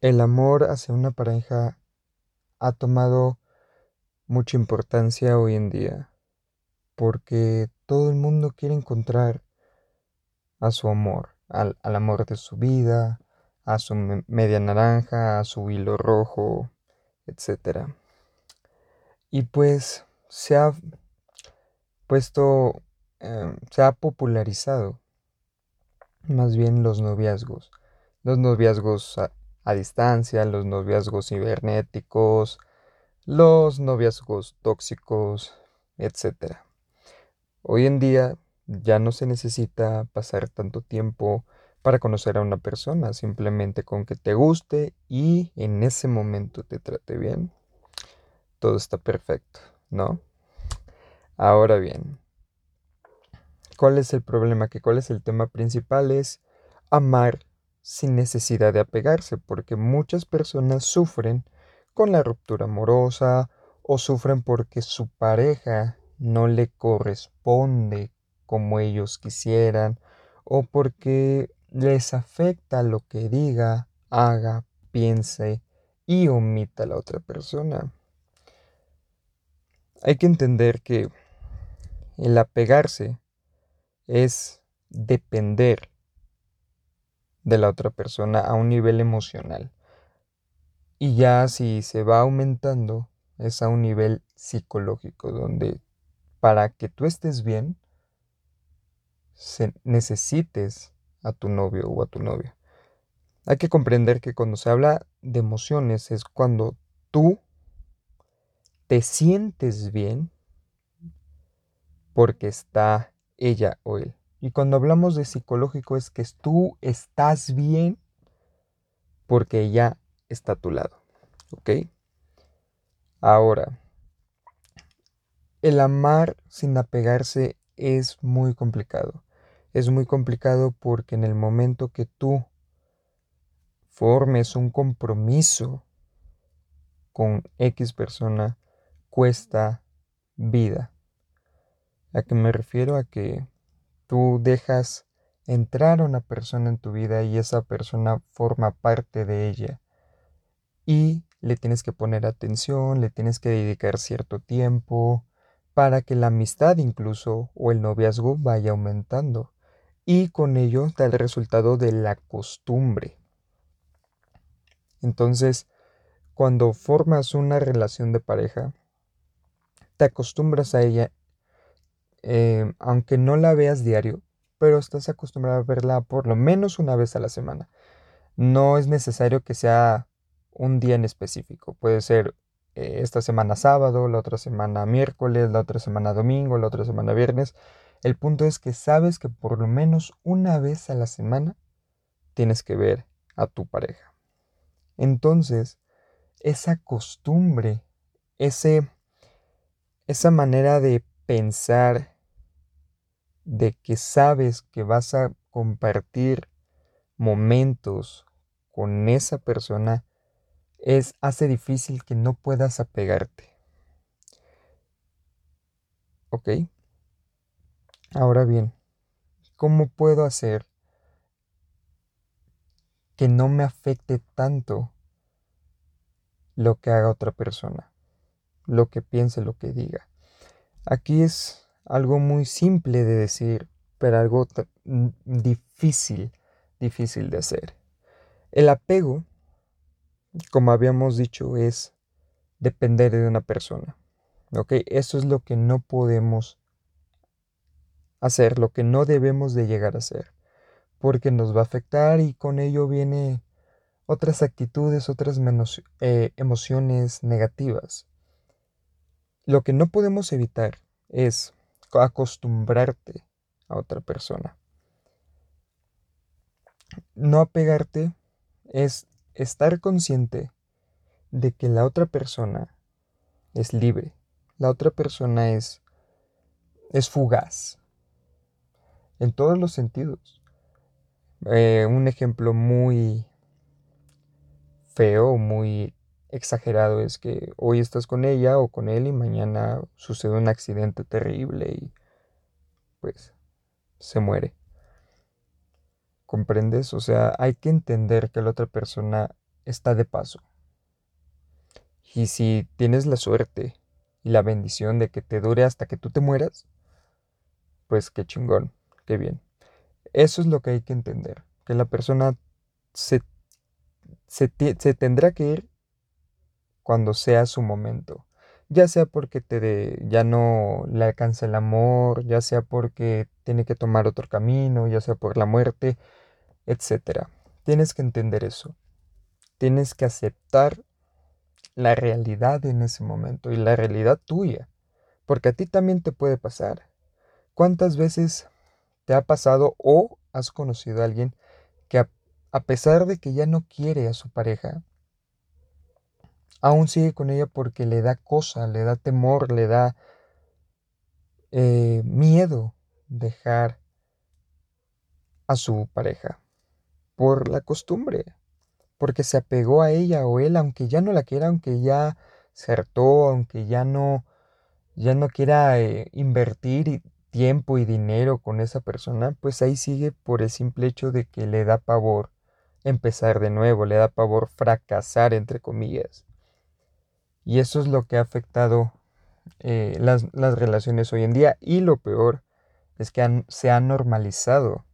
El amor hacia una pareja ha tomado mucha importancia hoy en día porque todo el mundo quiere encontrar a su amor, al, amor de su vida, a su media naranja, a su hilo rojo, etc. Y pues se ha puesto, em, se ha popularizado más bien los noviazgos. Los noviazgos a, distancia, los noviazgos cibernéticos, los noviazgos tóxicos, etc. Hoy en día ya no se necesita pasar tanto tiempo para conocer a una persona, simplemente con que te guste y en ese momento te trate bien, todo está perfecto, ¿no? Ahora bien, ¿cuál es el problema? Que cuál es el tema principal es amar sin necesidad de apegarse, porque muchas personas sufren con la ruptura amorosa o sufren porque su pareja no le corresponde como ellos quisieran o porque les afecta lo que diga, haga, piense y omita a la otra persona. Hay que entender que el apegarse es depender de la otra persona a un nivel emocional. Y ya si se va aumentando, es a un nivel psicológico, donde para que tú estés bien, necesites a tu novio o a tu novia. Hay que comprender que cuando se habla de emociones es cuando tú te sientes bien porque está ella o él. Y cuando hablamos de psicológico es que tú estás bien porque ella está a tu lado. ¿Ok? Ahora, el amar sin apegarse es muy complicado. Es muy complicado porque en el momento que tú formes un compromiso con X persona, cuesta vida. ¿A qué me refiero? A que tú dejas entrar a una persona en tu vida y esa persona forma parte de ella. Y le tienes que poner atención, le tienes que dedicar cierto tiempo, para que la amistad incluso o el noviazgo vaya aumentando y con ello da el resultado de la costumbre. Entonces, cuando formas una relación de pareja, te acostumbras a ella, eh, aunque no la veas diario, pero estás acostumbrado a verla por lo menos una vez a la semana. No es necesario que sea un día en específico, puede ser eh, esta semana sábado, la otra semana miércoles, la otra semana domingo, la otra semana viernes. El punto es que sabes que por lo menos una vez a la semana tienes que ver a tu pareja. Entonces, esa costumbre, ese, esa manera de pensar de que sabes que vas a compartir momentos con esa persona es, hace difícil que no puedas apegarte. ¿Ok? Ahora bien, ¿cómo puedo hacer que no me afecte tanto lo que haga otra persona? Lo que piense, lo que diga. Aquí es algo muy simple de decir, pero algo difícil, difícil de hacer. El apego como habíamos dicho, es depender de una persona. ¿Ok? Eso es lo que no podemos hacer, lo que no debemos de llegar a hacer, porque nos va a afectar y con ello viene otras actitudes, otras eh, emociones negativas. Lo que no podemos evitar es acostumbrarte a otra persona. No apegarte es estar consciente de que la otra persona es libre, la otra persona es, es fugaz, en todos los sentidos. Eh, un ejemplo muy feo, muy exagerado es que hoy estás con ella o con él y mañana sucede un accidente terrible y pues se muere. ¿Comprendes? O sea, hay que entender que la otra persona está de paso. Y si tienes la suerte y la bendición de que te dure hasta que tú te mueras, pues qué chingón, qué bien. Eso es lo que hay que entender, que la persona se, se, tendrá que ir cuando sea su momento. Ya sea porque te ya no le alcanza el amor, ya sea porque tiene que tomar otro camino, ya sea por la muerte, etc. Tienes que entender eso. Tienes que aceptar la realidad en ese momento y la realidad tuya, porque a ti también te puede pasar. ¿Cuántas veces te ha pasado o has conocido a alguien que a, pesar de que ya no quiere a su pareja, aún sigue con ella porque le da cosa, le da temor, le da eh, miedo dejar a su pareja por la costumbre, porque se apegó a ella o él, aunque ya no la quiera, aunque ya se hartó, aunque ya no, ya no quiera eh, invertir tiempo y dinero con esa persona, pues ahí sigue por el simple hecho de que le da pavor empezar de nuevo, le da pavor fracasar, entre comillas. Y eso es lo que ha afectado eh, las, relaciones hoy en día. Y lo peor es que se ha normalizado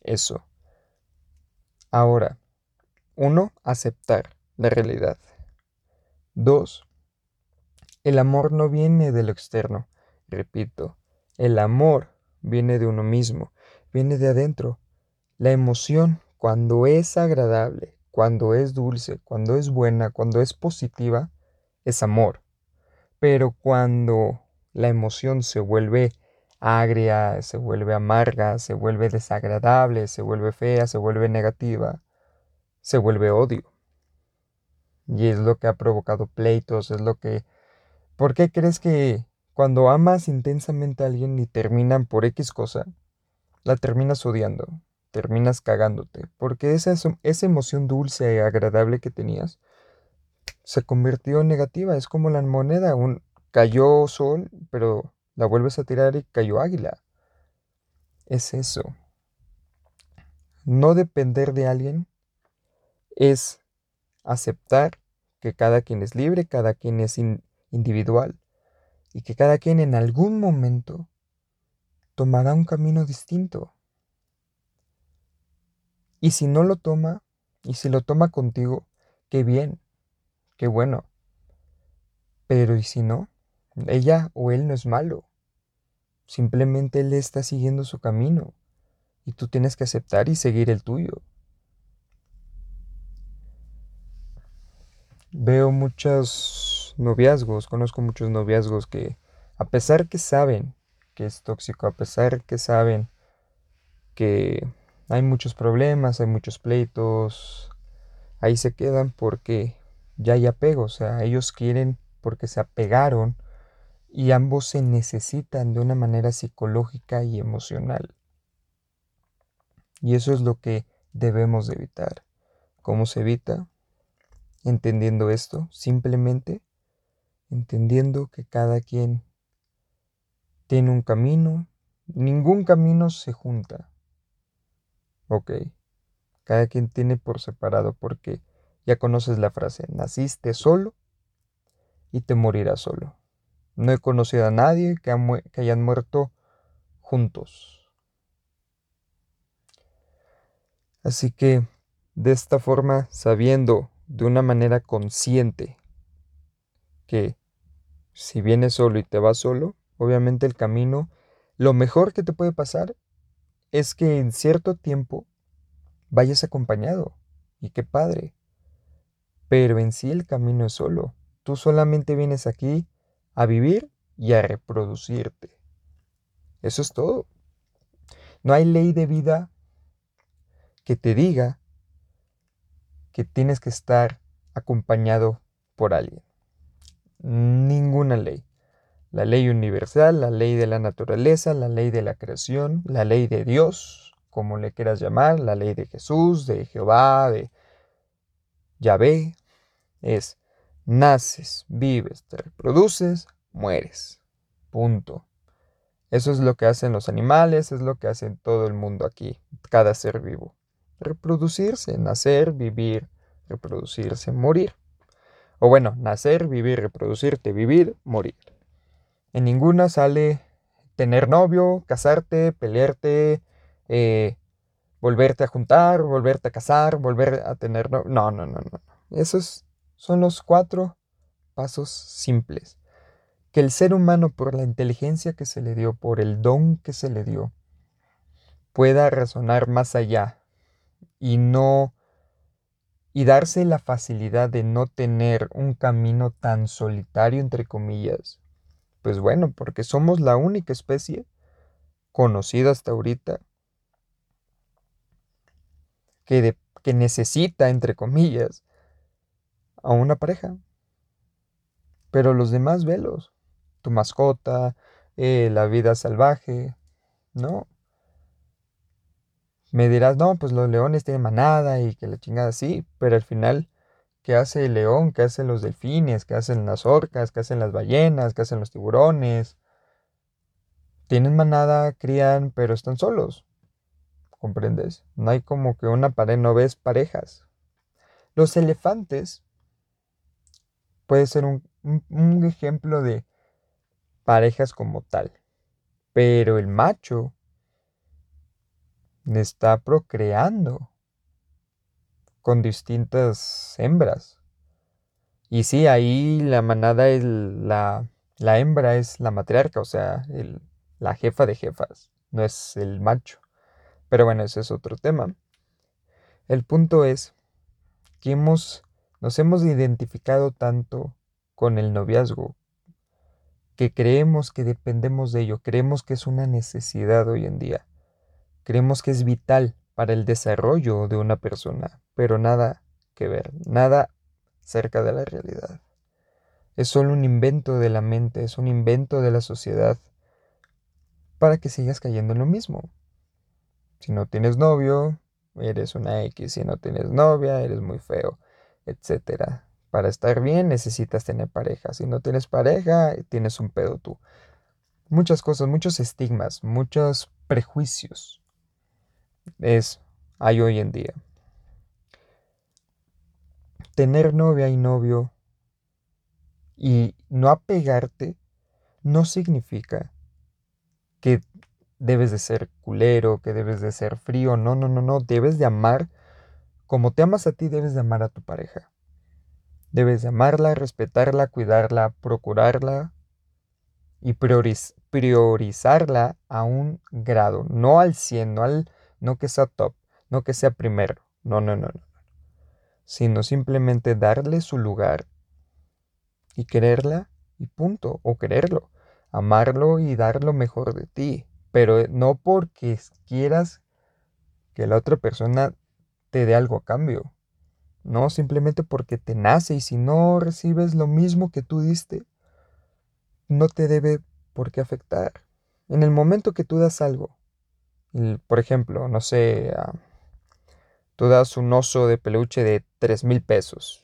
eso. Ahora, uno, aceptar la realidad. Dos, el amor no viene de lo externo. Repito, el amor viene de uno mismo, viene de adentro. La emoción, cuando es agradable, cuando es dulce, cuando es buena, cuando es positiva, es amor. Pero cuando la emoción se vuelve agria, se vuelve amarga, se vuelve desagradable, se vuelve fea, se vuelve negativa, se vuelve odio. Y es lo que ha provocado pleitos, es lo que... ¿Por qué crees que cuando amas intensamente a alguien y terminan por X cosa, la terminas odiando, terminas cagándote? Porque esa, esa emoción dulce y agradable que tenías se convirtió en negativa. Es como la moneda, un, cayó sol, pero la vuelves a tirar y cayó águila. Es eso. No depender de alguien es aceptar que cada quien es libre, cada quien es individual y que cada quien en algún momento tomará un camino distinto. Y si no lo toma, y si lo toma contigo, qué bien, qué bueno. Pero ¿y si no? Ella o él no es malo. Simplemente él está siguiendo su camino y tú tienes que aceptar y seguir el tuyo. Veo muchos noviazgos, conozco muchos noviazgos que a pesar que saben que es tóxico, a pesar que saben que hay muchos problemas, hay muchos pleitos, ahí se quedan porque ya hay apego, o sea, ellos quieren porque se apegaron y ambos se necesitan de una manera psicológica y emocional. Y eso es lo que debemos de evitar. ¿Cómo se evita? entendiendo esto, simplemente entendiendo que cada quien tiene un camino, ningún camino se junta. Ok, cada quien tiene por separado porque ya conoces la frase, naciste solo y te morirás solo. No he conocido a nadie que, hayan muerto juntos. Así que, de esta forma, sabiendo de una manera consciente que si vienes solo y te vas solo, obviamente el camino, lo mejor que te puede pasar es que en cierto tiempo vayas acompañado. Y qué padre. Pero en sí el camino es solo. Tú solamente vienes aquí a vivir y a reproducirte. Eso es todo. No hay ley de vida que te diga que tienes que estar acompañado por alguien. Ninguna ley. La ley universal, la ley de la naturaleza, la ley de la creación, la ley de Dios, como le quieras llamar, la ley de Jesús, de Jehová, de Yahvé, es naces, vives, te reproduces, mueres. Punto. Eso es lo que hacen los animales, es lo que hacen todo el mundo aquí, cada ser vivo reproducirse, nacer, vivir, reproducirse, morir. O bueno, nacer, vivir, reproducirte, vivir, morir. En ninguna sale tener novio, casarte, pelearte, eh, volverte a juntar, volverte a casar, volver a tener novio. No, no, no, no. Esos son los cuatro pasos simples. Que el ser humano, por la inteligencia que se le dio, por el don que se le dio, pueda razonar más allá y no y darse la facilidad de no tener un camino tan solitario entre comillas. Pues bueno, porque somos la única especie conocida hasta ahorita que, que necesita, entre comillas, a una pareja. Pero los demás velos, tu mascota, eh, la vida salvaje, ¿no? Me dirás, no, pues los leones tienen manada y que la chingada sí, pero al final, ¿qué hace el león? ¿Qué hacen los delfines? ¿Qué hacen las orcas? ¿Qué hacen las ballenas? ¿Qué hacen los tiburones? Tienen manada, crían, pero están solos. ¿Comprendes? No hay como que una pared, no ves parejas. Los elefantes puede ser un, un ejemplo de parejas como tal. Pero el macho está procreando con distintas hembras. Y sí, ahí la manada la, la hembra es la matriarca, o sea, el, la jefa de jefas, no es el macho. Pero bueno, ese es otro tema. El punto es que hemos, nos hemos identificado tanto con el noviazgo que creemos que dependemos de ello, creemos que es una necesidad hoy en día. Creemos que es vital para el desarrollo de una persona, pero nada que ver, nada cerca de la realidad. Es solo un invento de la mente, es un invento de la sociedad para que sigas cayendo en lo mismo. Si no tienes novio, eres una X, si no tienes novia, eres muy feo, etc. Para estar bien necesitas tener pareja, si no tienes pareja, tienes un pedo tú. Muchas cosas, muchos estigmas, muchos prejuicios es hay hoy en día. Tener novia y novio y no apegarte no significa que debes de ser culero, que debes de ser frío, no, no, no, no, debes de amar como te amas a ti, debes de amar a tu pareja. Debes de amarla, respetarla, cuidarla, procurarla y priorizarla a un grado, no al 100, no al no que sea top, no que sea primero, no, no, no, no, sino simplemente darle su lugar y quererla y punto, o quererlo, amarlo y dar lo mejor de ti, pero no porque quieras que la otra persona te dé algo a cambio, no, simplemente porque te nace y si no recibes lo mismo que tú diste, no te debe por qué afectar. En el momento que tú das algo por ejemplo, no sé, ah, tú das un oso de peluche de 3 mil pesos,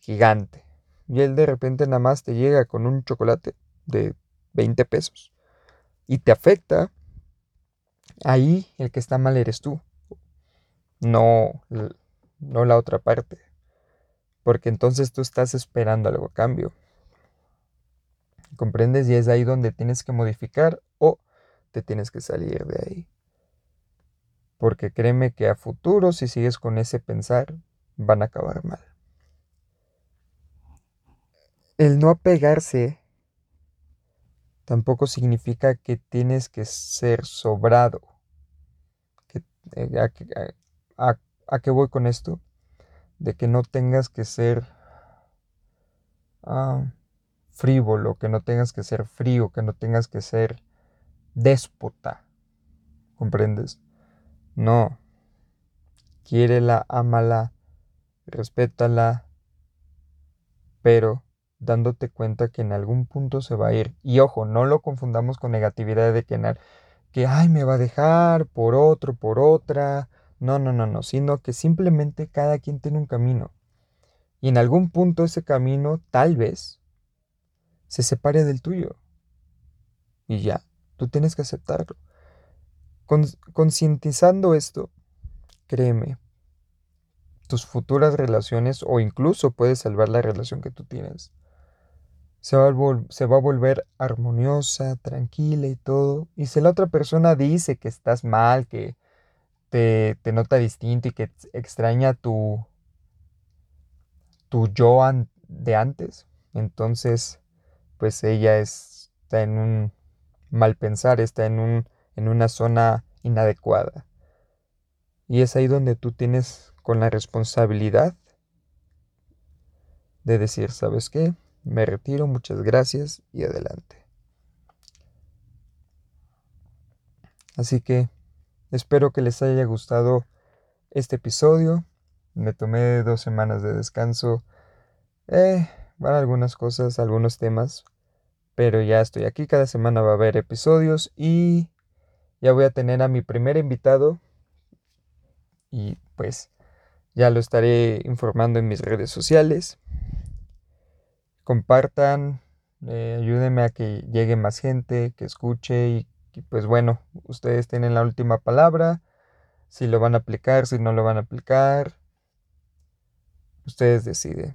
gigante, y él de repente nada más te llega con un chocolate de 20 pesos y te afecta, ahí el que está mal eres tú, no, no la otra parte, porque entonces tú estás esperando algo a cambio. ¿Comprendes? Y es ahí donde tienes que modificar o te tienes que salir de ahí. Porque créeme que a futuro, si sigues con ese pensar, van a acabar mal. El no apegarse tampoco significa que tienes que ser sobrado. Eh, a, qué voy con esto? De que no tengas que ser ah, frívolo, que no tengas que ser frío, que no tengas que ser déspota. ¿Comprendes? No. Quiérela, ámala, respétala, pero dándote cuenta que en algún punto se va a ir. Y ojo, no lo confundamos con negatividad de que, que ay, me va a dejar por otro, por otra. No, no, no, no, sino que simplemente cada quien tiene un camino. Y en algún punto ese camino tal vez se separe del tuyo. Y ya, tú tienes que aceptarlo concientizando esto, créeme, tus futuras relaciones o incluso puedes salvar la relación que tú tienes. Se va, a volver armoniosa, tranquila y todo. Y si la otra persona dice que estás mal, que te, nota distinto y que extraña tu, tu yo de antes, entonces pues ella está en un mal pensar, está en, un, en una zona inadecuada. Y es ahí donde tú tienes con la responsabilidad de decir, ¿sabes qué? Me retiro, muchas gracias y adelante. Así que espero que les haya gustado este episodio. Me tomé dos semanas de descanso. Eh, van algunas cosas, algunos temas. Pero ya estoy aquí. Cada semana va a haber episodios. Y ya voy a tener a mi primer invitado. Y pues ya lo estaré informando en mis redes sociales. Compartan, eh, ayúdenme a que llegue más gente, que escuche y, y pues bueno, ustedes tienen la última palabra. Si lo van a aplicar, si no lo van a aplicar. Ustedes deciden.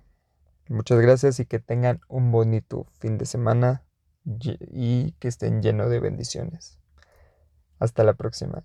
Muchas gracias y que tengan un bonito fin de semana y que estén llenos de bendiciones. Hasta la próxima.